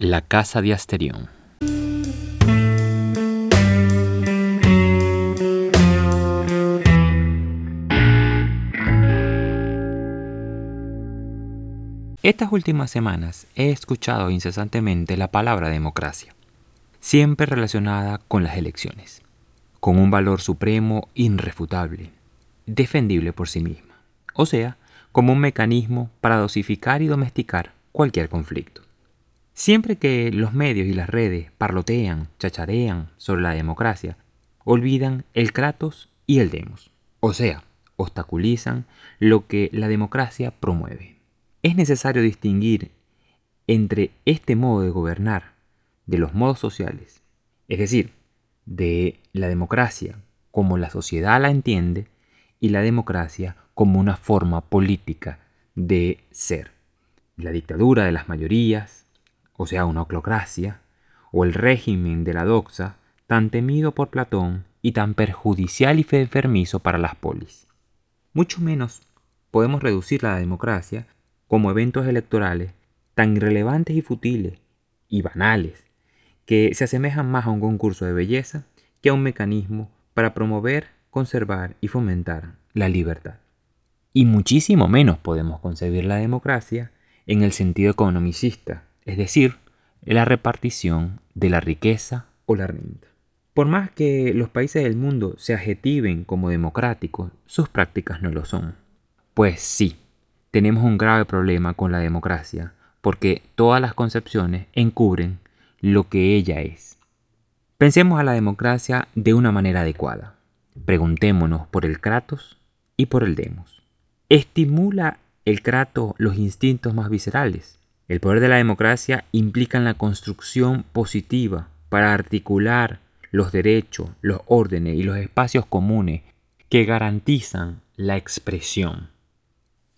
La Casa de Asterión. Estas últimas semanas he escuchado incesantemente la palabra democracia, siempre relacionada con las elecciones, con un valor supremo irrefutable, defendible por sí misma, o sea, como un mecanismo para dosificar y domesticar cualquier conflicto. Siempre que los medios y las redes parlotean, chacharean sobre la democracia, olvidan el kratos y el demos, o sea, obstaculizan lo que la democracia promueve. Es necesario distinguir entre este modo de gobernar de los modos sociales, es decir, de la democracia como la sociedad la entiende y la democracia como una forma política de ser. La dictadura de las mayorías, o sea, una oclocracia, o el régimen de la doxa, tan temido por Platón y tan perjudicial y enfermizo para las polis. Mucho menos podemos reducir la democracia como eventos electorales tan irrelevantes y futiles y banales que se asemejan más a un concurso de belleza que a un mecanismo para promover, conservar y fomentar la libertad. Y muchísimo menos podemos concebir la democracia en el sentido economicista, es decir, la repartición de la riqueza o la renta. Por más que los países del mundo se adjetiven como democráticos, sus prácticas no lo son. Pues sí, tenemos un grave problema con la democracia, porque todas las concepciones encubren lo que ella es. Pensemos a la democracia de una manera adecuada. Preguntémonos por el Kratos y por el Demos. ¿Estimula el Kratos los instintos más viscerales? El poder de la democracia implica la construcción positiva para articular los derechos, los órdenes y los espacios comunes que garantizan la expresión.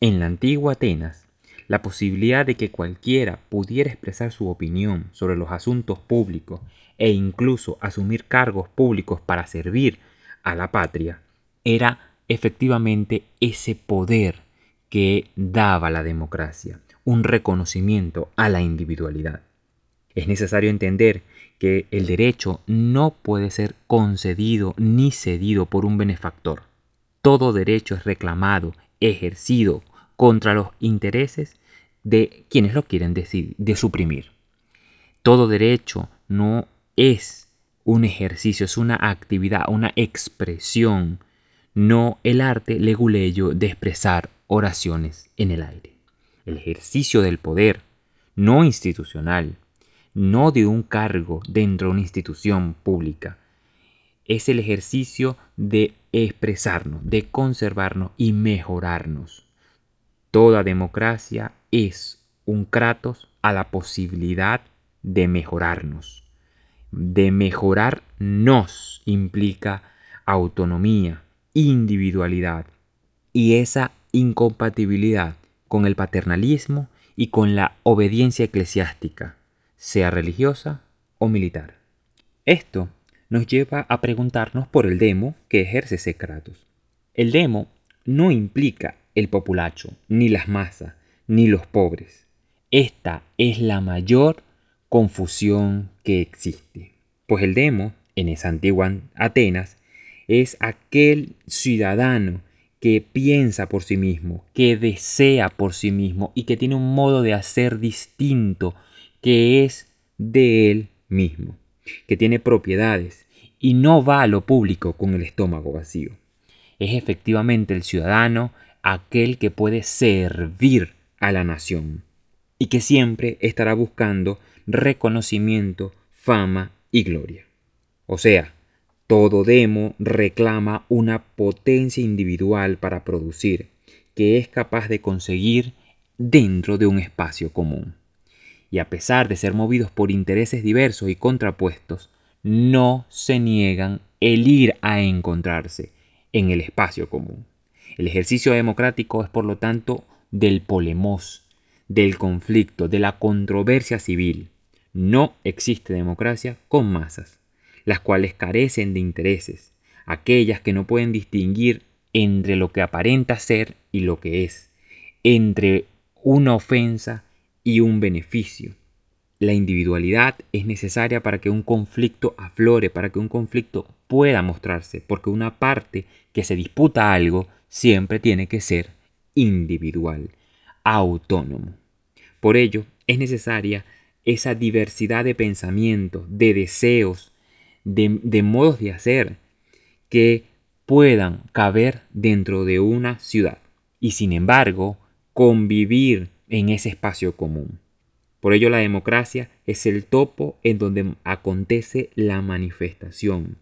En la antigua Atenas, la posibilidad de que cualquiera pudiera expresar su opinión sobre los asuntos públicos e incluso asumir cargos públicos para servir a la patria era efectivamente ese poder que daba la democracia un reconocimiento a la individualidad. Es necesario entender que el derecho no puede ser concedido ni cedido por un benefactor. Todo derecho es reclamado, ejercido contra los intereses de quienes lo quieren de suprimir. Todo derecho no es un ejercicio, es una actividad, una expresión, no el arte leguleyo de expresar oraciones en el aire el ejercicio del poder, no institucional, no de un cargo dentro de una institución pública. Es el ejercicio de expresarnos, de conservarnos y mejorarnos. Toda democracia es un kratos a la posibilidad de mejorarnos. De mejorarnos implica autonomía, individualidad. Y esa incompatibilidad con el paternalismo y con la obediencia eclesiástica, sea religiosa o militar. Esto nos lleva a preguntarnos por el demo que ejerce ese Kratos. El demo no implica el populacho, ni las masas, ni los pobres. Esta es la mayor confusión que existe. Pues el demo, en esa antigua Atenas, es aquel ciudadano que piensa por sí mismo, que desea por sí mismo y que tiene un modo de hacer distinto que es de él mismo, que tiene propiedades y no va a lo público con el estómago vacío. Es efectivamente el ciudadano aquel que puede servir a la nación y que siempre estará buscando reconocimiento, fama y gloria. O sea, todo demo reclama una potencia individual para producir, que es capaz de conseguir dentro de un espacio común. Y a pesar de ser movidos por intereses diversos y contrapuestos, no se niegan el ir a encontrarse en el espacio común. El ejercicio democrático es por lo tanto del polemos, del conflicto, de la controversia civil. No existe democracia con masas las cuales carecen de intereses, aquellas que no pueden distinguir entre lo que aparenta ser y lo que es, entre una ofensa y un beneficio. la individualidad es necesaria para que un conflicto aflore, para que un conflicto pueda mostrarse, porque una parte que se disputa algo siempre tiene que ser individual, autónomo. Por ello, es necesaria esa diversidad de pensamientos, de deseos, de, modos de hacer que puedan caber dentro de una ciudad y sin embargo convivir en ese espacio común. Por ello la democracia es el topo en donde acontece la manifestación,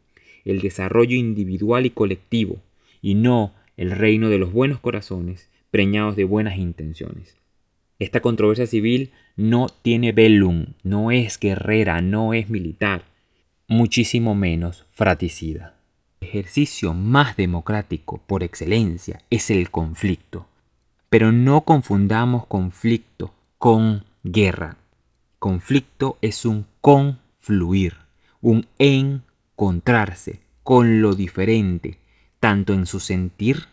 el desarrollo individual y colectivo, y no el reino de los buenos corazones preñados de buenas intenciones. Esta controversia civil no tiene velum, no es guerrera, no es militar, muchísimo menos fraticida. El ejercicio más democrático por excelencia es el conflicto. Pero no confundamos conflicto con guerra. Conflicto es un confluir, un encontrarse con lo diferente, tanto en su sentir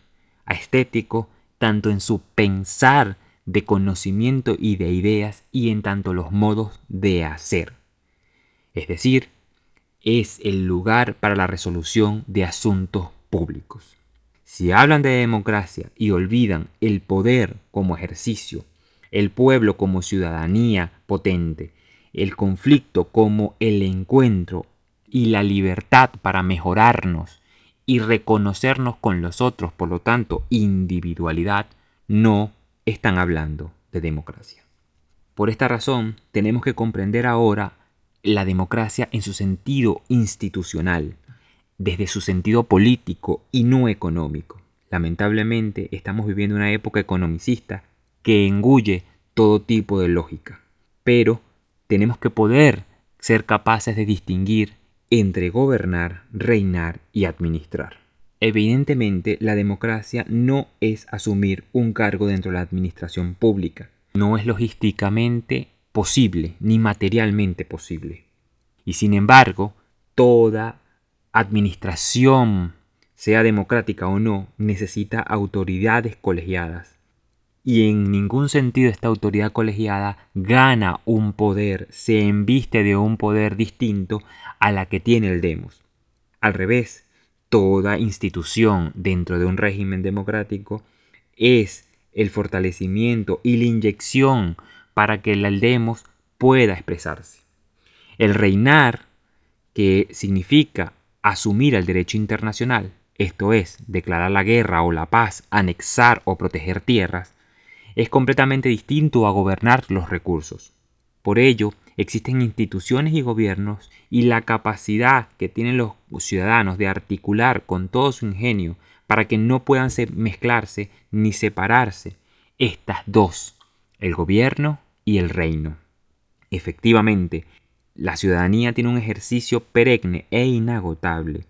estético, tanto en su pensar de conocimiento y de ideas y en tanto los modos de hacer. Es decir, es el lugar para la resolución de asuntos públicos. Si hablan de democracia y olvidan el poder como ejercicio el pueblo como ciudadanía potente, el conflicto como el encuentro y la libertad para mejorarnos y reconocernos con los otros, por lo tanto, individualidad, no están hablando de democracia. Por esta razón, tenemos que comprender ahora la democracia en su sentido institucional, desde su sentido político y no económico. Lamentablemente, estamos viviendo una época economicista que engulle todo tipo de lógica. Pero tenemos que poder ser capaces de distinguir entre gobernar, reinar y administrar. Evidentemente, la democracia no es asumir un cargo dentro de la administración pública. No es logísticamente posible, ni materialmente posible. Y sin embargo, toda administración, sea democrática o no, necesita autoridades colegiadas y en ningún sentido esta autoridad colegiada gana un poder, se embiste de un poder distinto a la que tiene el demos. Al revés, toda institución dentro de un régimen democrático es el fortalecimiento y la inyección para que el demos pueda expresarse. El reinar, que significa asumir el derecho internacional, esto es, declarar la guerra o la paz, anexar o proteger tierras, es completamente distinto a gobernar los recursos. Por ello, existen instituciones y gobiernos y la capacidad que tienen los ciudadanos de articular con todo su ingenio para que no puedan mezclarse ni separarse estas dos, el gobierno y el reino. Efectivamente, la ciudadanía tiene un ejercicio perenne e inagotable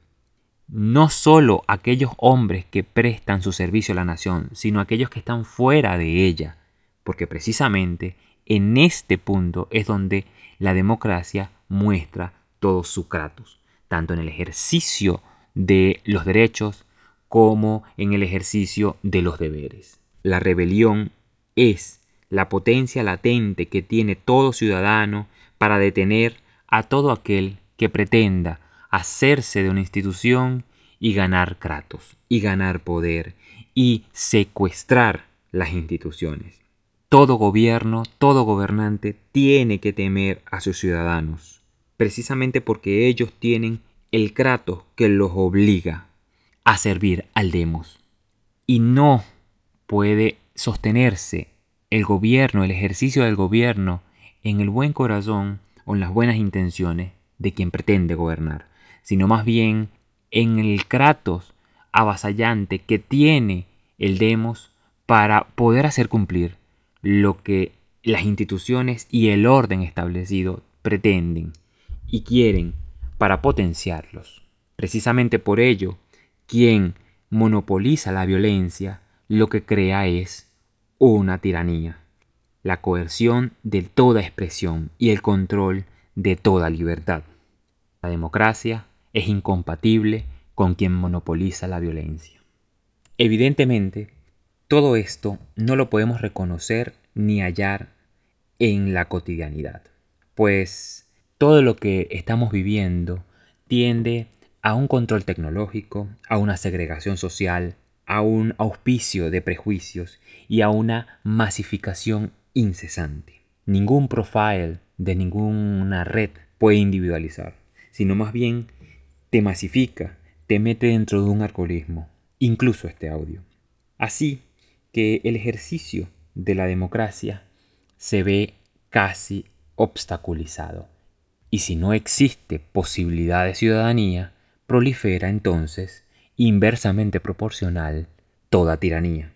no solo aquellos hombres que prestan su servicio a la nación, sino aquellos que están fuera de ella, porque precisamente en este punto es donde la democracia muestra todo su kratos, tanto en el ejercicio de los derechos como en el ejercicio de los deberes. La rebelión es la potencia latente que tiene todo ciudadano para detener a todo aquel que pretenda hacerse de una institución y ganar kratos, y ganar poder, y secuestrar las instituciones. Todo gobierno, todo gobernante tiene que temer a sus ciudadanos, precisamente porque ellos tienen el kratos que los obliga a servir al demos. Y no puede sostenerse el gobierno, el ejercicio del gobierno, en el buen corazón o en las buenas intenciones de quien pretende gobernar sino más bien en el Kratos avasallante que tiene el Demos para poder hacer cumplir lo que las instituciones y el orden establecido pretenden y quieren para potenciarlos. Precisamente por ello, quien monopoliza la violencia lo que crea es una tiranía, la coerción de toda expresión y el control de toda libertad. La democracia es incompatible con quien monopoliza la violencia. Evidentemente, todo esto no lo podemos reconocer ni hallar en la cotidianidad. pues todo lo que estamos viviendo tiende a un control tecnológico, a una segregación social, a un auspicio de prejuicios y a una masificación incesante. Ningún profile de ninguna red puede individualizar, sino más bien te masifica, te mete dentro de un algoritmo, incluso este audio. Así que el ejercicio de la democracia se ve casi obstaculizado. Y si no existe posibilidad de ciudadanía, prolifera entonces, inversamente proporcional, toda tiranía,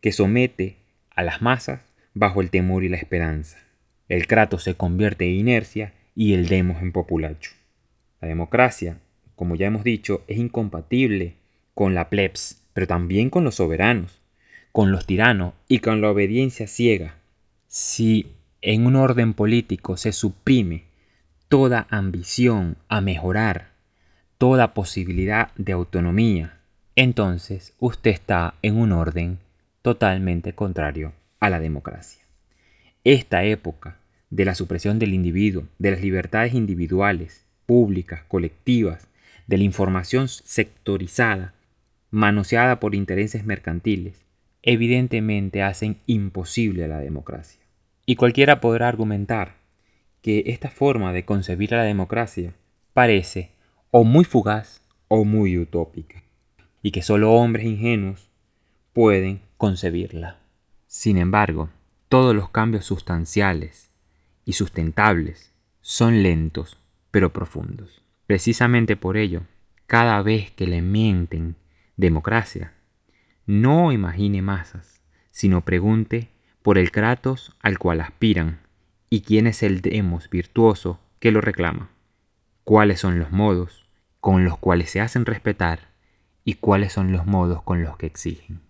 que somete a las masas bajo el temor y la esperanza. El crato se convierte en inercia y el demos en populacho. La democracia, como ya hemos dicho, es incompatible con la plebs, pero también con los soberanos, con los tiranos y con la obediencia ciega. Si en un orden político se suprime toda ambición a mejorar, toda posibilidad de autonomía, entonces usted está en un orden totalmente contrario a la democracia. Esta época de la supresión del individuo, de las libertades individuales, públicas, colectivas, de la información sectorizada, manoseada por intereses mercantiles, evidentemente hacen imposible la democracia. Y cualquiera podrá argumentar que esta forma de concebir a la democracia parece o muy fugaz o muy utópica, y que solo hombres ingenuos pueden concebirla. Sin embargo, todos los cambios sustanciales y sustentables son lentos pero profundos. Precisamente por ello, cada vez que le mienten democracia, no imagine masas, sino pregunte por el Kratos al cual aspiran y quién es el demos virtuoso que lo reclama, cuáles son los modos con los cuales se hacen respetar y cuáles son los modos con los que exigen.